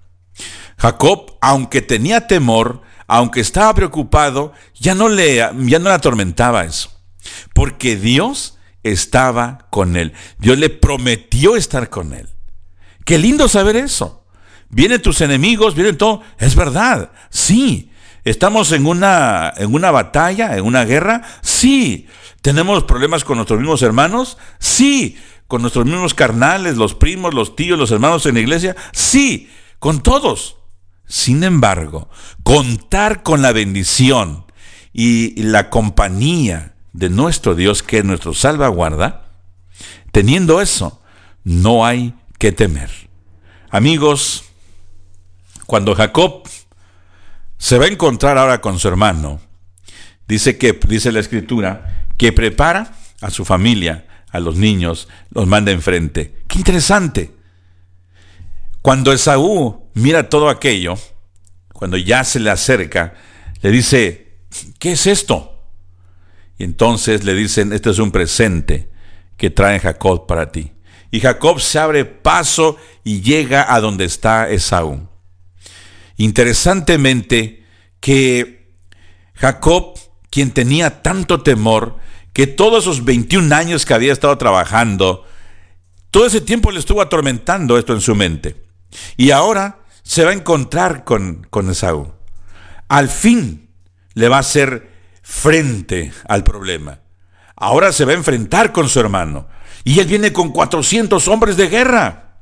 Jacob, aunque tenía temor, aunque estaba preocupado, ya no le, ya no atormentaba eso, porque Dios estaba con él. Dios le prometió estar con él. Qué lindo saber eso vienen tus enemigos, vienen todo. Es verdad, sí. ¿Estamos en una, en una batalla, en una guerra? Sí. ¿Tenemos problemas con nuestros mismos hermanos? Sí. ¿Con nuestros mismos carnales, los primos, los tíos, los hermanos en la iglesia? Sí. Con todos. Sin embargo, contar con la bendición y la compañía de nuestro Dios, que es nuestro salvaguarda, teniendo eso, no hay que temer. Amigos, cuando Jacob se va a encontrar ahora con su hermano, dice que, dice la escritura, que prepara a su familia, a los niños, los manda enfrente. Qué interesante. Cuando Esaú mira todo aquello, cuando ya se le acerca, le dice, ¿qué es esto? Y entonces le dicen, este es un presente que trae Jacob para ti. Y Jacob se abre paso y llega a donde está Esaú. Interesantemente que Jacob, quien tenía tanto temor, que todos esos 21 años que había estado trabajando, todo ese tiempo le estuvo atormentando esto en su mente. Y ahora se va a encontrar con, con Esaú. Al fin le va a hacer frente al problema. Ahora se va a enfrentar con su hermano. Y él viene con 400 hombres de guerra.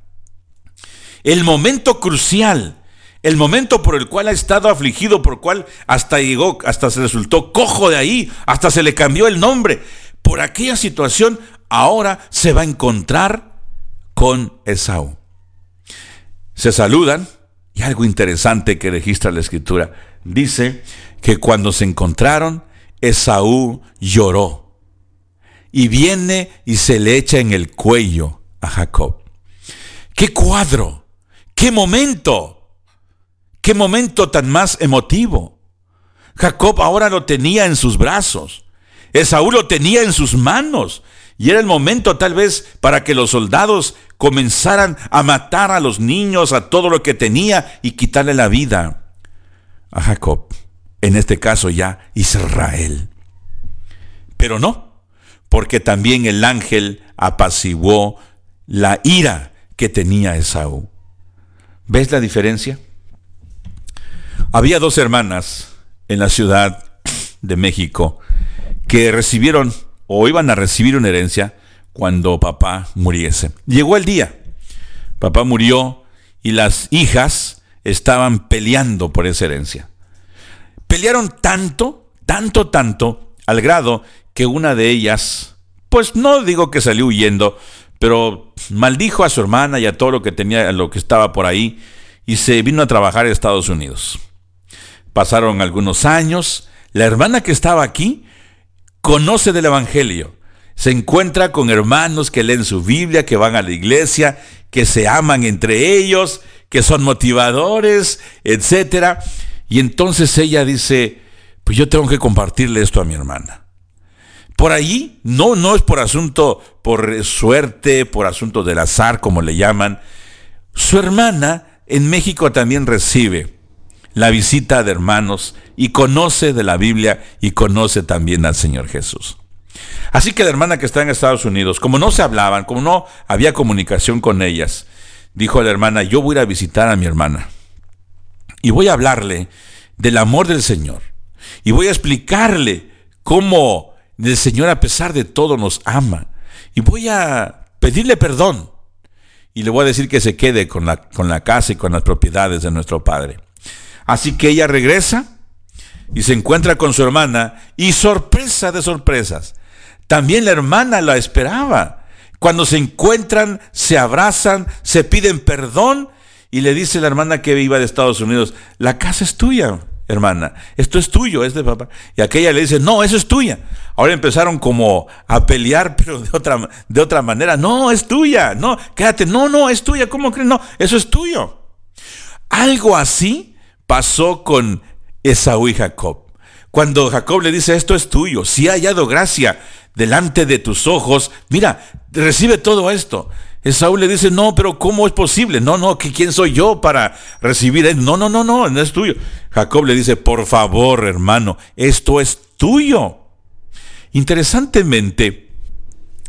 El momento crucial, el momento por el cual ha estado afligido, por cual hasta llegó, hasta se resultó cojo de ahí, hasta se le cambió el nombre. Por aquella situación, ahora se va a encontrar con Esaú. Se saludan y algo interesante que registra la escritura. Dice que cuando se encontraron, Esaú lloró y viene y se le echa en el cuello a Jacob. ¡Qué cuadro! ¡Qué momento! ¡Qué momento tan más emotivo! Jacob ahora lo tenía en sus brazos. Esaú lo tenía en sus manos. Y era el momento tal vez para que los soldados comenzaran a matar a los niños, a todo lo que tenía y quitarle la vida a Jacob. En este caso ya Israel. Pero no, porque también el ángel apaciguó la ira que tenía Esaú. ¿Ves la diferencia? Había dos hermanas en la ciudad de México que recibieron o iban a recibir una herencia cuando papá muriese. Llegó el día. Papá murió y las hijas estaban peleando por esa herencia. Pelearon tanto, tanto, tanto, al grado que una de ellas, pues no digo que salió huyendo, pero maldijo a su hermana y a todo lo que tenía, a lo que estaba por ahí, y se vino a trabajar en Estados Unidos. Pasaron algunos años, la hermana que estaba aquí conoce del Evangelio, se encuentra con hermanos que leen su Biblia, que van a la iglesia, que se aman entre ellos, que son motivadores, etc. Y entonces ella dice, pues yo tengo que compartirle esto a mi hermana. Por ahí, no, no es por asunto, por suerte, por asunto del azar, como le llaman. Su hermana en México también recibe la visita de hermanos y conoce de la Biblia y conoce también al Señor Jesús. Así que la hermana que está en Estados Unidos, como no se hablaban, como no había comunicación con ellas, dijo a la hermana, yo voy a ir a visitar a mi hermana y voy a hablarle del amor del Señor y voy a explicarle cómo el Señor a pesar de todo nos ama y voy a pedirle perdón y le voy a decir que se quede con la, con la casa y con las propiedades de nuestro Padre. Así que ella regresa y se encuentra con su hermana y sorpresa de sorpresas. También la hermana la esperaba. Cuando se encuentran, se abrazan, se piden perdón y le dice la hermana que iba de Estados Unidos, la casa es tuya, hermana, esto es tuyo, es de papá. Y aquella le dice, no, eso es tuya. Ahora empezaron como a pelear, pero de otra, de otra manera, no, es tuya, no, quédate, no, no, es tuya, ¿cómo crees? No, eso es tuyo. Algo así pasó con Esaú y Jacob. Cuando Jacob le dice, esto es tuyo, si ha hallado gracia delante de tus ojos, mira, recibe todo esto. Esaú le dice, no, pero ¿cómo es posible? No, no, ¿quién soy yo para recibir? No, no, no, no, no es tuyo. Jacob le dice, por favor, hermano, esto es tuyo. Interesantemente,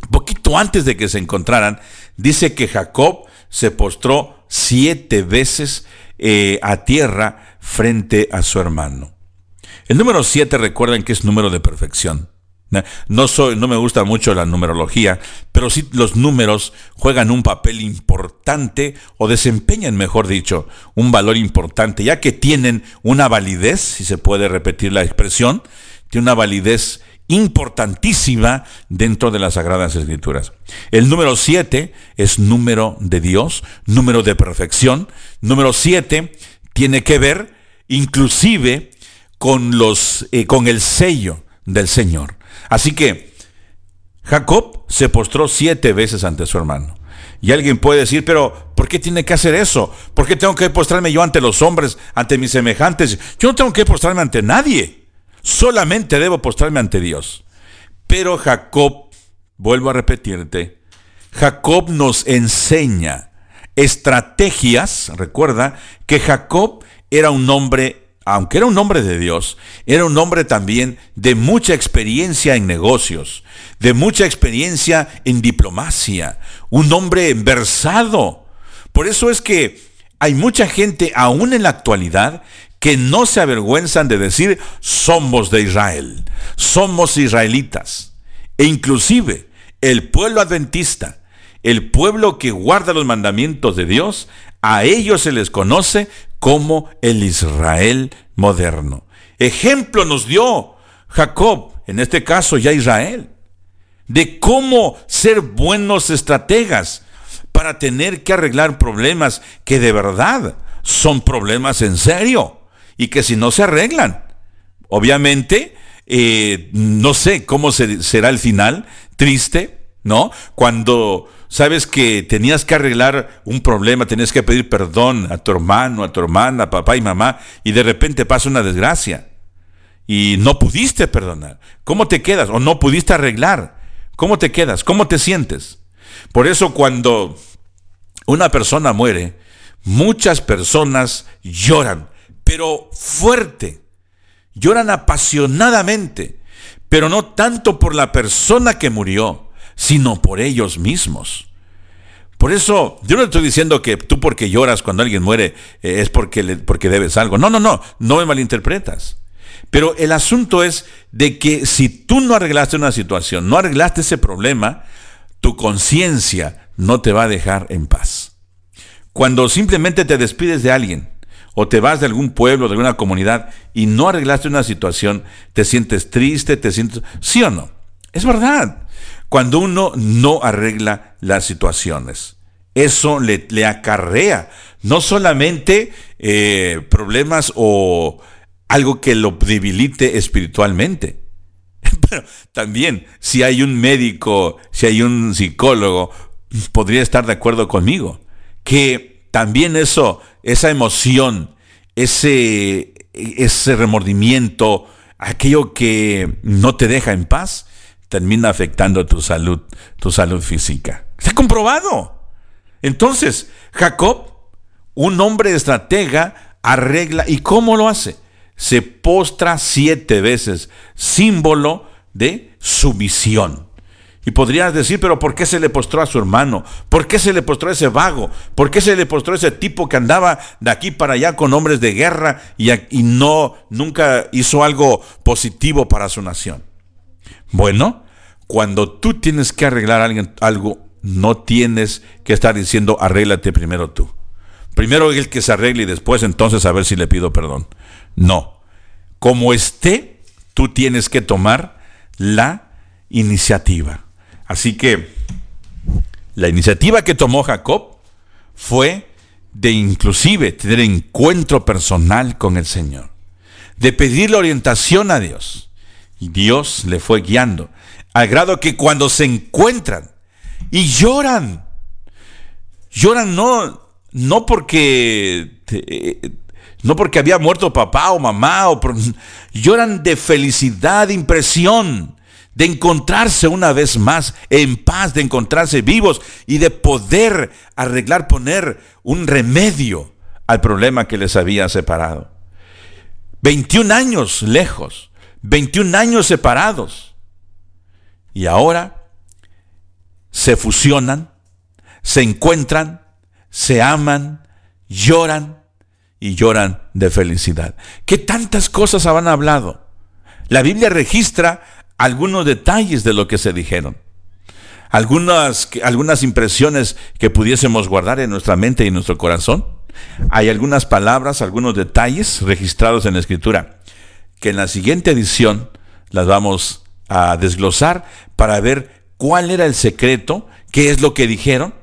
poquito antes de que se encontraran, dice que Jacob se postró siete veces eh, a tierra frente a su hermano. El número siete recuerden que es número de perfección. No, soy, no me gusta mucho la numerología, pero sí los números juegan un papel importante o desempeñan, mejor dicho, un valor importante, ya que tienen una validez, si se puede repetir la expresión, tiene una validez importantísima dentro de las Sagradas Escrituras. El número 7 es número de Dios, número de perfección. Número 7 tiene que ver inclusive con, los, eh, con el sello del Señor. Así que Jacob se postró siete veces ante su hermano. Y alguien puede decir, pero ¿por qué tiene que hacer eso? ¿Por qué tengo que postrarme yo ante los hombres, ante mis semejantes? Yo no tengo que postrarme ante nadie. Solamente debo postrarme ante Dios. Pero Jacob, vuelvo a repetirte, Jacob nos enseña estrategias. Recuerda que Jacob era un hombre aunque era un hombre de Dios, era un hombre también de mucha experiencia en negocios, de mucha experiencia en diplomacia, un hombre versado. Por eso es que hay mucha gente, aún en la actualidad, que no se avergüenzan de decir somos de Israel, somos israelitas. E inclusive el pueblo adventista, el pueblo que guarda los mandamientos de Dios, a ellos se les conoce como el Israel moderno. Ejemplo nos dio Jacob, en este caso ya Israel, de cómo ser buenos estrategas para tener que arreglar problemas que de verdad son problemas en serio y que si no se arreglan, obviamente, eh, no sé cómo será el final, triste, ¿no? Cuando sabes que tenías que arreglar un problema, tenías que pedir perdón a tu hermano, a tu hermana, a papá y mamá, y de repente pasa una desgracia y no pudiste perdonar. ¿Cómo te quedas? ¿O no pudiste arreglar? ¿Cómo te quedas? ¿Cómo te sientes? Por eso cuando una persona muere, muchas personas lloran, pero fuerte, lloran apasionadamente, pero no tanto por la persona que murió, sino por ellos mismos. Por eso, yo no estoy diciendo que tú porque lloras cuando alguien muere eh, es porque, porque debes algo. No, no, no, no me malinterpretas. Pero el asunto es de que si tú no arreglaste una situación, no arreglaste ese problema, tu conciencia no te va a dejar en paz. Cuando simplemente te despides de alguien o te vas de algún pueblo, de alguna comunidad y no arreglaste una situación, te sientes triste, te sientes... ¿Sí o no? Es verdad cuando uno no arregla las situaciones. Eso le, acarrea no solamente eh, problemas o algo que lo debilite espiritualmente, pero también si hay un médico, si hay un psicólogo, podría estar de acuerdo conmigo, que también eso, esa emoción, ese remordimiento, aquello que no te deja en paz, termina afectando tu salud, tu salud física. Está comprobado. Entonces, Jacob, un hombre estratega, arregla. ¿Y cómo lo hace? Se postra siete veces, símbolo de sumisión. Y podrías decir, pero ¿por qué se le postró a su hermano? ¿Por qué se le postró a ese vago? ¿Por qué se le postró a ese tipo que andaba de aquí para allá con hombres de guerra y, y no nunca hizo algo positivo para su nación? Bueno, cuando tú tienes que arreglar algo, no tienes que estar diciendo arréglate primero tú. Primero el que se arregle y después entonces a ver si le pido perdón. No. Como esté, tú tienes que tomar la iniciativa. Así que la iniciativa que tomó Jacob fue de inclusive tener encuentro personal con el Señor, de pedirle orientación a Dios. Y Dios le fue guiando, al grado que cuando se encuentran y lloran, lloran no, no porque no porque había muerto papá o mamá, o lloran de felicidad, de impresión, de encontrarse una vez más en paz, de encontrarse vivos y de poder arreglar, poner un remedio al problema que les había separado. 21 años lejos 21 años separados. Y ahora se fusionan, se encuentran, se aman, lloran y lloran de felicidad. ¿Qué tantas cosas habrán hablado? La Biblia registra algunos detalles de lo que se dijeron. Algunas, algunas impresiones que pudiésemos guardar en nuestra mente y en nuestro corazón. Hay algunas palabras, algunos detalles registrados en la Escritura que en la siguiente edición las vamos a desglosar para ver cuál era el secreto, qué es lo que dijeron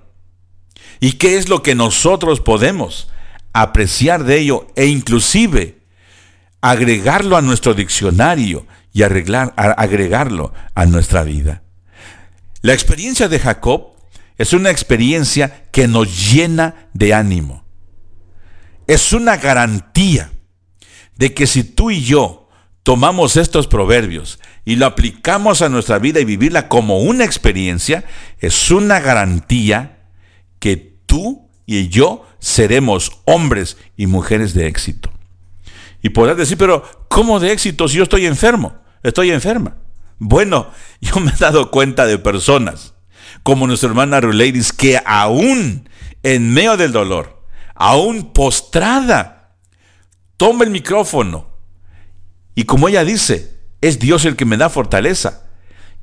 y qué es lo que nosotros podemos apreciar de ello e inclusive agregarlo a nuestro diccionario y arreglar, agregarlo a nuestra vida. La experiencia de Jacob es una experiencia que nos llena de ánimo. Es una garantía de que si tú y yo tomamos estos proverbios y lo aplicamos a nuestra vida y vivirla como una experiencia, es una garantía que tú y yo seremos hombres y mujeres de éxito. Y podrás decir, pero ¿cómo de éxito si yo estoy enfermo? Estoy enferma. Bueno, yo me he dado cuenta de personas como nuestra hermana Ruleidis que aún en medio del dolor, aún postrada, toma el micrófono y como ella dice, es Dios el que me da fortaleza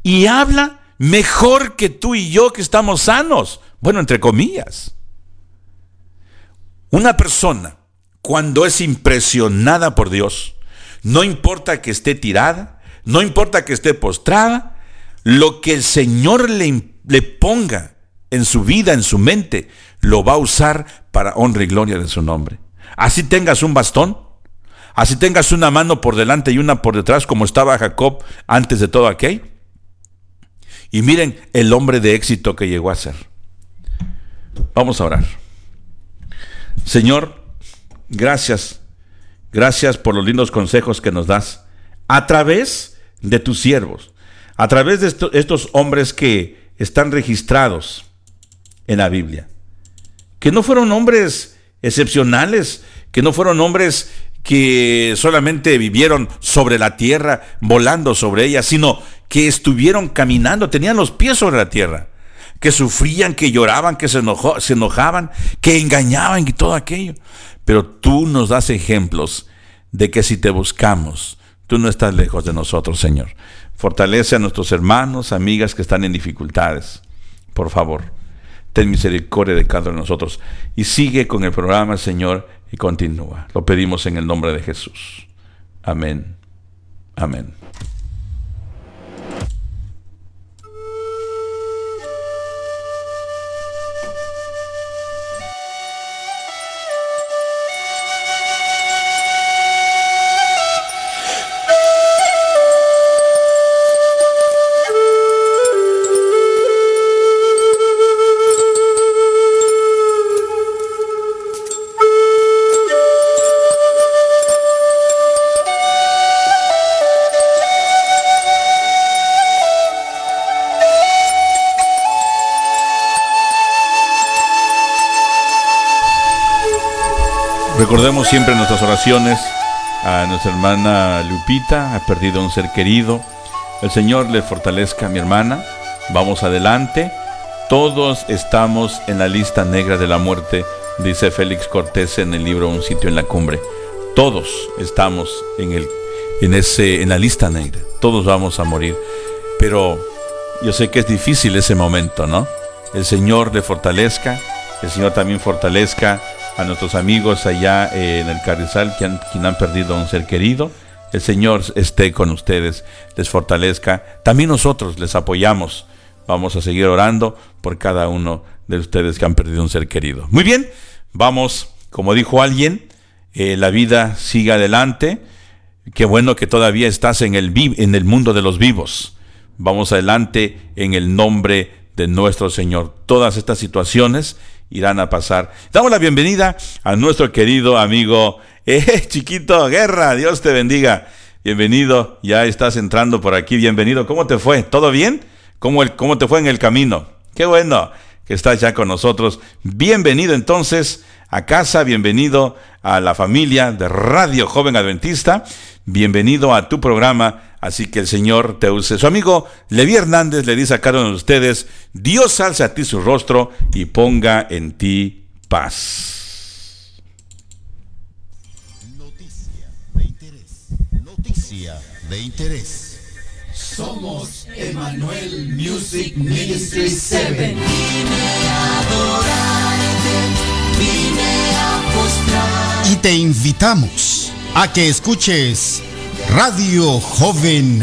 y habla mejor que tú y yo que estamos sanos. Bueno, entre comillas. Una persona, cuando es impresionada por Dios, no importa que esté tirada, no importa que esté postrada, lo que el Señor le, le ponga en su vida, en su mente, lo va a usar para honra y gloria de su nombre. Así tengas un bastón, así tengas una mano por delante y una por detrás, como estaba Jacob antes de todo aquello. Y miren el hombre de éxito que llegó a ser. Vamos a orar. Señor, gracias. Gracias por los lindos consejos que nos das a través de tus siervos, a través de estos hombres que están registrados en la Biblia. Que no fueron hombres excepcionales, que no fueron hombres que solamente vivieron sobre la tierra, volando sobre ella, sino que estuvieron caminando, tenían los pies sobre la tierra que sufrían, que lloraban, que se, se enojaban, que engañaban y todo aquello. Pero tú nos das ejemplos de que si te buscamos, tú no estás lejos de nosotros, Señor. Fortalece a nuestros hermanos, amigas que están en dificultades. Por favor, ten misericordia de cada uno de nosotros. Y sigue con el programa, Señor, y continúa. Lo pedimos en el nombre de Jesús. Amén. Amén. Recordemos siempre nuestras oraciones a nuestra hermana Lupita, ha perdido un ser querido. El Señor le fortalezca a mi hermana. Vamos adelante. Todos estamos en la lista negra de la muerte, dice Félix Cortés en el libro Un sitio en la cumbre. Todos estamos en el en ese en la lista negra. Todos vamos a morir. Pero yo sé que es difícil ese momento, ¿no? El Señor le fortalezca, el Señor también fortalezca a nuestros amigos allá eh, en el Carrizal que han, quien han perdido a un ser querido. El Señor esté con ustedes, les fortalezca. También nosotros les apoyamos. Vamos a seguir orando por cada uno de ustedes que han perdido un ser querido. Muy bien, vamos, como dijo alguien, eh, la vida sigue adelante. Qué bueno que todavía estás en el, en el mundo de los vivos. Vamos adelante en el nombre de nuestro Señor. Todas estas situaciones irán a pasar. Damos la bienvenida a nuestro querido amigo, eh, chiquito Guerra, Dios te bendiga. Bienvenido, ya estás entrando por aquí, bienvenido. ¿Cómo te fue? ¿Todo bien? ¿Cómo, el, cómo te fue en el camino? Qué bueno que estás ya con nosotros. Bienvenido entonces a casa, bienvenido a la familia de Radio Joven Adventista, bienvenido a tu programa Así que el Señor te use. Su amigo Levi Hernández le dice a cada uno de ustedes, Dios alce a ti su rostro y ponga en ti paz. Noticia de interés. Noticia de interés. Somos Emmanuel Music Ministry 7. Y te invitamos a que escuches Radio Joven